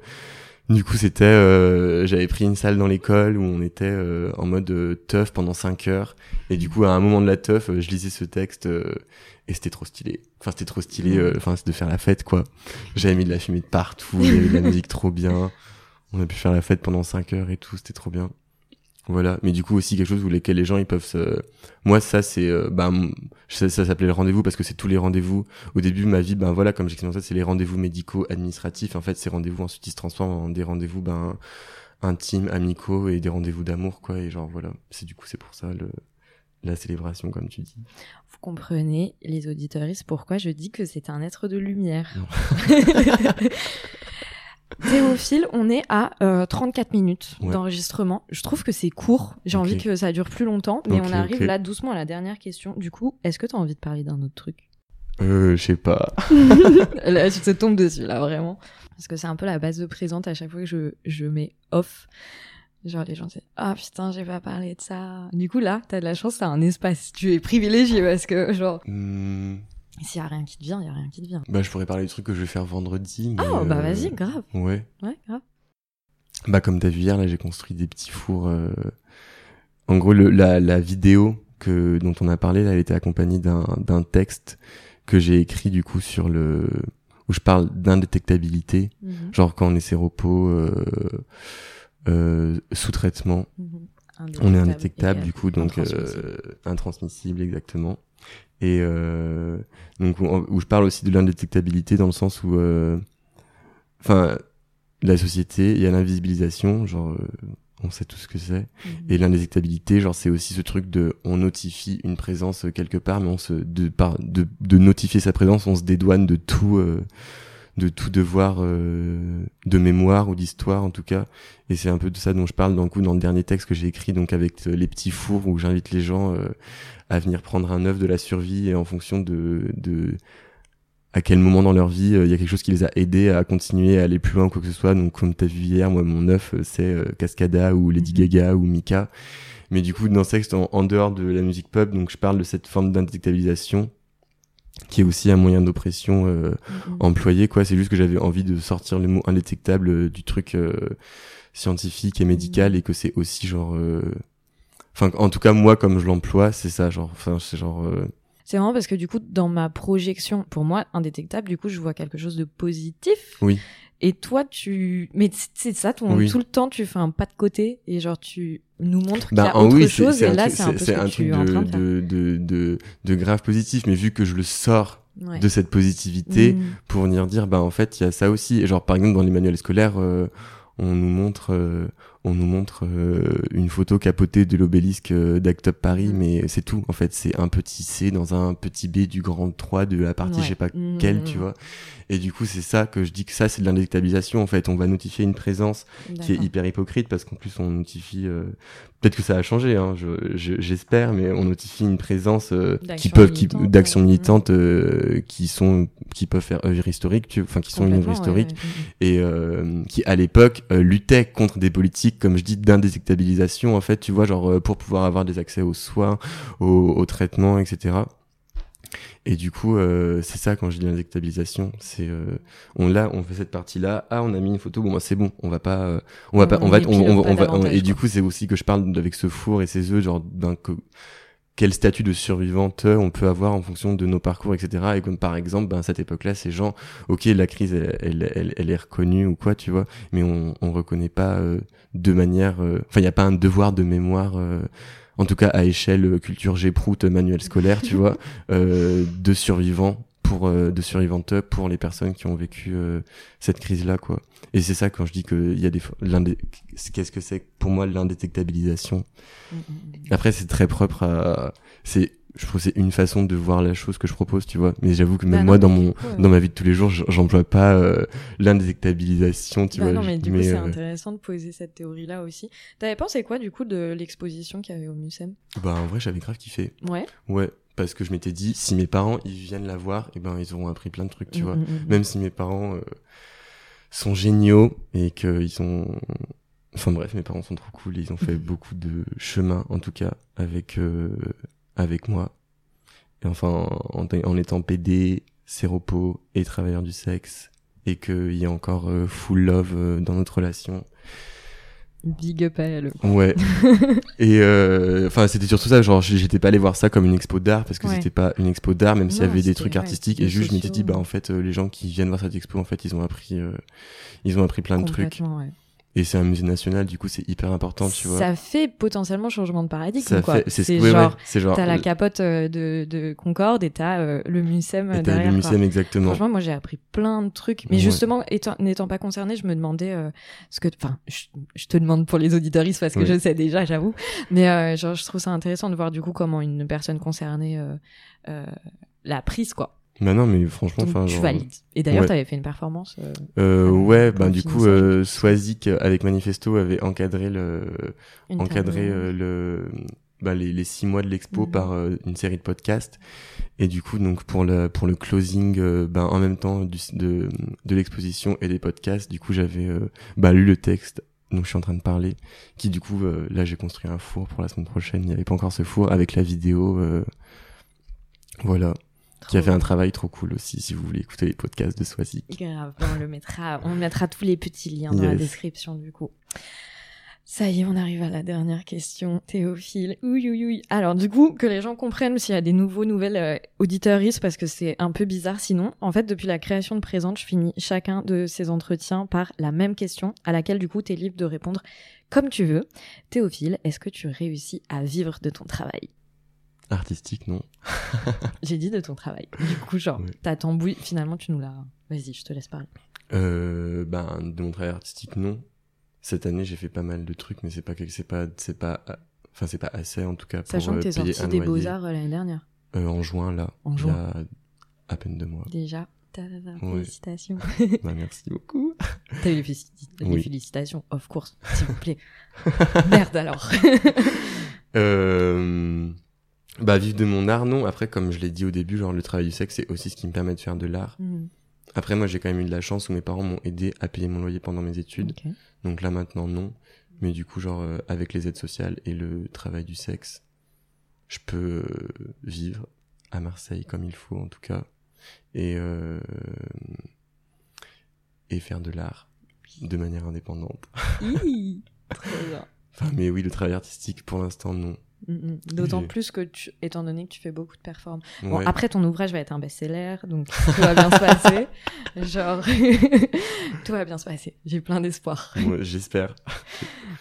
Speaker 2: du coup c'était euh, j'avais pris une salle dans l'école où on était euh, en mode euh, teuf pendant cinq heures. Et du coup à un moment de la teuf euh, je lisais ce texte euh, et c'était trop stylé. Enfin c'était trop stylé euh, enfin c'est de faire la fête quoi. J'avais mis de la fumée de partout il y avait de la musique trop bien. On a pu faire la fête pendant 5 heures et tout, c'était trop bien. Voilà, mais du coup aussi quelque chose où lesquels les gens ils peuvent se moi ça c'est m- ça, ça s'appelait le rendez-vous parce que c'est tous les rendez-vous. Au début ma vie ben voilà comme j'expliquais ça c'est les rendez-vous médicaux administratifs. En fait ces rendez-vous ensuite ils se transforment en des rendez-vous ben intimes amicaux et des rendez-vous d'amour quoi. Et genre voilà. C'est du coup c'est pour ça le la célébration comme tu dis.
Speaker 1: Vous comprenez, les auditeuristes, pourquoi je dis que c'est un être de lumière. Théophile, on est à euh, 34 minutes
Speaker 2: Ouais.
Speaker 1: d'enregistrement. Je trouve que c'est court. J'ai envie que ça dure plus longtemps, mais on arrive là doucement à la dernière question. Du coup, est-ce que tu as envie de parler d'un autre truc?
Speaker 2: Euh je sais pas
Speaker 1: Là, tu te tombes dessus, là, vraiment. Parce que c'est un peu la base de présente à chaque fois que je, je mets off. Genre, les gens disent Ah putain, j'ai pas parlé de ça. Du coup, là, t'as de la chance, t'as un espace. Tu es privilégié parce que, genre,
Speaker 2: Hmm,
Speaker 1: s'il y a rien qui te vient, il y a rien qui te vient.
Speaker 2: bah je pourrais parler du truc que je vais faire vendredi mais,
Speaker 1: Oh, bah
Speaker 2: euh,
Speaker 1: vas-y, grave.
Speaker 2: ouais
Speaker 1: Ouais, grave.
Speaker 2: Bah comme t'as vu hier là j'ai construit des petits fours. euh, En gros le, la, la vidéo que dont on a parlé là elle était accompagnée d'un texte que j'ai écrit du coup sur le où je parle d'indétectabilité
Speaker 1: Mhm,
Speaker 2: genre quand on est séropo euh, euh, sous traitement
Speaker 1: mhm.
Speaker 2: on est
Speaker 1: Indétectable et,
Speaker 2: du coup donc euh, intransmissible exactement et euh, donc où, où je parle aussi de l'indétectabilité dans le sens où euh, enfin la société il y a l'invisibilisation genre euh, on sait tout ce que c'est
Speaker 1: Mhm.
Speaker 2: et l'indétectabilité genre c'est aussi ce truc de on notifie une présence euh, quelque part mais on se de par de, de notifier sa présence on se dédouane de tout euh, de tout devoir euh, de mémoire ou d'histoire en tout cas. Et c'est un peu de ça dont je parle dans le coup dans le dernier texte que j'ai écrit donc avec euh, les petits fours où j'invite les gens euh, à venir prendre un œuf de la survie et en fonction de de à quel moment dans leur vie euh, il y a quelque chose qui les a aidés à continuer à aller plus loin ou quoi que ce soit. Donc comme t'as vu hier moi mon œuf euh, c'est euh, Cascada ou Lady
Speaker 1: Mhm.
Speaker 2: Gaga ou Mika. Mais du coup dans ce texte en, en dehors de la musique pop donc je parle de cette forme d'indétectabilisation qui est aussi un moyen d'oppression euh,
Speaker 1: Mhm.
Speaker 2: employé quoi c'est juste que j'avais envie de sortir le mot indétectable euh, du truc euh, scientifique et médical
Speaker 1: Mhm.
Speaker 2: et que c'est aussi genre euh, enfin en tout cas moi comme je l'emploie c'est ça genre enfin c'est genre euh,
Speaker 1: C'est marrant parce que du coup, dans ma projection, pour moi, indétectable, du coup, je vois quelque chose de positif.
Speaker 2: Oui.
Speaker 1: Et toi, tu, mais c'est ça, ton...
Speaker 2: Oui.
Speaker 1: tout le temps, tu fais un pas de côté et genre tu nous montres qu'il y
Speaker 2: Bah,
Speaker 1: a
Speaker 2: en
Speaker 1: autre
Speaker 2: oui,
Speaker 1: chose. Et là, c'est un
Speaker 2: truc de,
Speaker 1: de
Speaker 2: de, de, de, grave positif, mais vu que je le sors
Speaker 1: Ouais.
Speaker 2: de cette positivité
Speaker 1: Mm.
Speaker 2: pour venir dire, bah en fait, il y a ça aussi. Et genre, par exemple, dans les manuels scolaires, euh, on nous montre, euh, on nous montre euh, une photo capotée de l'obélisque euh, d'Act Up Paris,
Speaker 1: Mm.
Speaker 2: mais c'est tout. En fait, c'est un petit C dans un petit B du grand 3 de la partie,
Speaker 1: Ouais.
Speaker 2: je sais pas
Speaker 1: Mm,
Speaker 2: quelle,
Speaker 1: mm,
Speaker 2: tu
Speaker 1: mm.
Speaker 2: vois. Et du coup, c'est ça que je dis que ça, c'est de l'indétectabilisation. En fait, on va notifier une présence qui est hyper hypocrite parce qu'en plus on notifie euh, peut-être que ça a changé hein, je- je- j'espère mais on notifie une présence euh, qui peuvent qui
Speaker 1: militante,
Speaker 2: d'actions
Speaker 1: ouais.
Speaker 2: militantes euh, qui sont qui peuvent faire œuvre historique tu- enfin qui sont une œuvre historique
Speaker 1: ouais, ouais.
Speaker 2: et euh, qui à l'époque euh, luttaient contre des politiques comme je dis d'indétectabilisation en fait tu vois genre euh, pour pouvoir avoir des accès aux soins aux, aux traitements etc et du coup euh, c'est ça quand je dis indétectabilisation c'est euh, on là on fait cette partie là ah on a mis une photo. Bon moi c'est bon. On va pas euh, on va
Speaker 1: On
Speaker 2: pas on va on,
Speaker 1: épilogue
Speaker 2: on,
Speaker 1: pas
Speaker 2: on va on-
Speaker 1: davantage,
Speaker 2: et du coup c'est aussi que je parle avec ce four et ces œufs genre d'un quel statut de survivante on peut avoir en fonction de nos parcours, etc. Et comme par exemple, ben, à cette époque-là, ces gens, ok, la crise, elle, est reconnue ou quoi, tu vois, mais on, on reconnaît pas euh, de manière, euh, enfin, il n'y a pas un devoir de mémoire, euh, en tout cas à échelle culture G-Prout, manuel scolaire, tu vois, de survivants pour euh, de survivantes pour les personnes qui ont vécu euh, cette crise-là, quoi. Et c'est ça quand je dis que il y a des, qu'est-ce que c'est pour moi l'indétectabilisation
Speaker 1: Mm, mm, mm.
Speaker 2: après, c'est très propre à. C'est, je trouve, que c'est une façon de voir la chose que je propose, tu vois. Mais j'avoue que même
Speaker 1: Bah non,
Speaker 2: moi, dans mon,
Speaker 1: coup,
Speaker 2: dans ma vie de tous les jours, j'emploie pas euh, l'indétectabilisation, tu
Speaker 1: Bah
Speaker 2: vois.
Speaker 1: non, mais du
Speaker 2: mais,
Speaker 1: coup, c'est
Speaker 2: euh,
Speaker 1: intéressant de poser cette théorie-là aussi. T'avais pensé quoi, du coup, de l'exposition qu'il y avait au Mucem?
Speaker 2: Bah, en vrai, j'avais grave kiffé.
Speaker 1: Ouais.
Speaker 2: Ouais, parce que je m'étais dit, si mes parents, ils viennent la voir, et ben, ils auront appris plein de trucs, tu
Speaker 1: Mm,
Speaker 2: vois.
Speaker 1: mm, mm.
Speaker 2: Même si mes parents euh, sont géniaux et qu'ils sont. Enfin bref, mes parents sont trop cool. et Ils ont fait beaucoup de chemin, en tout cas, avec euh, avec moi. Et enfin, en, en étant PD, séropo et travailleur du sexe, et qu'il y a encore euh, full love dans notre relation.
Speaker 1: Big up à elle.
Speaker 2: Ouais. et euh, enfin, c'était surtout ça. Genre, j'étais pas allé voir ça comme une expo d'art parce que
Speaker 1: Ouais.
Speaker 2: c'était pas une expo d'art, même s'il y avait des trucs artistiques. Et juste, je m'étais dit, bah en fait, euh, les gens qui viennent voir cette expo, en fait, ils ont appris, euh, ils ont appris plein de trucs.
Speaker 1: Ouais.
Speaker 2: Et c'est un musée national, du coup, c'est hyper important, tu vois.
Speaker 1: Ça fait potentiellement changement de paradigme,
Speaker 2: Ça
Speaker 1: quoi.
Speaker 2: c'est
Speaker 1: C'est
Speaker 2: ouais, ouais,
Speaker 1: genre,
Speaker 2: genre.
Speaker 1: t'as la capote euh, de, de Concorde et t'as euh, le Mucem
Speaker 2: et t'as
Speaker 1: derrière.
Speaker 2: le. Mucem exactement.
Speaker 1: Franchement, moi j'ai appris plein de trucs. Mais
Speaker 2: Ouais.
Speaker 1: justement, étant- n'étant pas concernée, je me demandais euh, ce que. Enfin, je, je te demande pour les auditoristes parce que
Speaker 2: Oui.
Speaker 1: je sais déjà, j'avoue. Mais euh, genre, je trouve ça intéressant de voir du coup comment une personne concernée euh, euh, l'a prise, quoi.
Speaker 2: Bah non, mais franchement,
Speaker 1: Donc
Speaker 2: enfin,
Speaker 1: tu
Speaker 2: genre.
Speaker 1: valides. Et d'ailleurs,
Speaker 2: ouais.
Speaker 1: t'avais fait une performance. euh,
Speaker 2: Euh, ouais,
Speaker 1: en
Speaker 2: ben du coup, euh, Swazik euh, avec Manifesto avait encadré le,
Speaker 1: une
Speaker 2: encadré le, bah, les, les six mois de l'expo
Speaker 1: Mhm.
Speaker 2: par une série de podcasts. Et du coup, donc pour le pour le closing, ben en même temps du, de de l'exposition et des podcasts, du coup j'avais bah, lu le texte dont je suis en train de parler, qui du coup euh, là j'ai construit un four pour la semaine prochaine. Il n'y avait pas encore ce four avec la vidéo, euh, voilà, qui a fait un travail trop cool aussi. Si vous voulez écouter les podcasts de Swazik.
Speaker 1: Grave, on le mettra, on mettra tous les petits liens dans la description du coup. Ça y est, on arrive à la dernière question, Théophile. Oui, oui, oui. Alors, du coup, que les gens comprennent s'il y a des nouveaux, nouvelles euh, auditeuristes, parce que c'est un peu bizarre sinon. En fait, depuis la création de Présente, je finis chacun de ces entretiens par la même question, à laquelle, du coup, t'es libre de répondre comme tu veux. Théophile, est-ce que tu réussis à vivre de ton travail?
Speaker 2: Artistique, non
Speaker 1: J'ai dit de ton travail. Du coup, genre,
Speaker 2: Ouais.
Speaker 1: t'as tambouille, finalement, tu nous l'as... Vas-y, je te laisse parler.
Speaker 2: Euh, ben, de mon travail artistique, non. Cette année, j'ai fait pas mal de trucs, mais c'est pas c'est pas c'est pas enfin c'est pas assez en tout cas pour
Speaker 1: Sachant que
Speaker 2: euh,
Speaker 1: t'es sorti des
Speaker 2: loyer.
Speaker 1: Beaux-Arts euh, l'année dernière.
Speaker 2: Euh, en juin là.
Speaker 1: En
Speaker 2: il y
Speaker 1: juin.
Speaker 2: a à peine deux mois.
Speaker 1: Déjà.
Speaker 2: Ouais.
Speaker 1: Félicitations.
Speaker 2: bah, merci beaucoup.
Speaker 1: T'as eu les, félici- les
Speaker 2: Oui.
Speaker 1: félicitations, of course, s'il vous plaît. Merde alors.
Speaker 2: Euh, bah vivre de mon art, non. Après, comme je l'ai dit au début, genre le travail du sexe, c'est aussi ce qui me permet de faire de l'art.
Speaker 1: Hmm,
Speaker 2: Après, moi, j'ai quand même eu de la chance où mes parents m'ont aidé à payer mon loyer pendant mes études. Donc là maintenant non. Mais du coup genre euh, avec les aides sociales et le travail du sexe, je peux euh, vivre à Marseille comme il faut en tout cas et euh, et faire de l'art de manière indépendante.
Speaker 1: Hi, Trop bien.
Speaker 2: Enfin mais oui le travail artistique pour l'instant non.
Speaker 1: Mm, mm. D'autant plus que, tu, étant donné que tu fais beaucoup de performances.
Speaker 2: Ouais.
Speaker 1: Bon, après, ton ouvrage va être un best-seller, donc tout va bien se passer. Genre, tout va bien se passer. J'ai plein d'espoir.
Speaker 2: J'espère.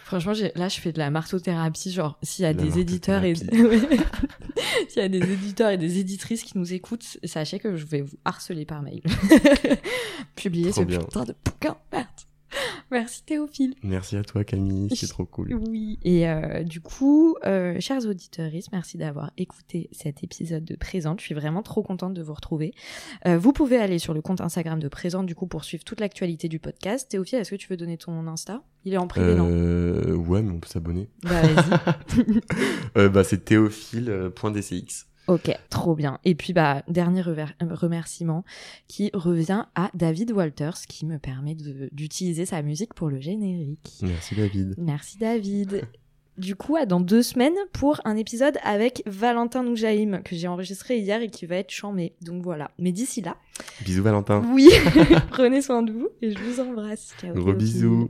Speaker 1: Franchement, là, je fais de la martothérapie. Genre, s'il y a
Speaker 2: La
Speaker 1: des éditeurs et s'il y a des éditeurs et des éditrices qui nous écoutent, sachez que je vais vous harceler par mail. Publier
Speaker 2: Trop
Speaker 1: ce
Speaker 2: bien.
Speaker 1: putain de bouquin. Merde. Merci Théophile.
Speaker 2: Merci à toi Camille, c'est trop cool.
Speaker 1: Oui. Et euh, du coup, euh, chers auditeurs, merci d'avoir écouté cet épisode de Présente. Je suis vraiment trop contente de vous retrouver. Euh, vous pouvez aller sur le compte Instagram de Présente, du coup, pour suivre toute l'actualité du podcast. Théophile, est-ce que tu veux donner ton Insta? Il est en privé, non?
Speaker 2: Ouais, mais on peut s'abonner.
Speaker 1: Bah, vas-y.
Speaker 2: Bah, c'est théophile.dcx.
Speaker 1: Ok, trop bien. Et puis, bah, dernier remerciement qui revient à David Walters, qui me permet d'utiliser sa musique pour le générique.
Speaker 2: Merci David.
Speaker 1: Merci David. Du coup, à dans deux semaines pour un épisode avec Valentin Noujaïm que j'ai enregistré hier et qui va être chambé. Donc voilà. Mais d'ici là,
Speaker 2: Bisous Valentin.
Speaker 1: oui, prenez soin de vous et je vous embrasse. Ciao,
Speaker 2: Gros bisous.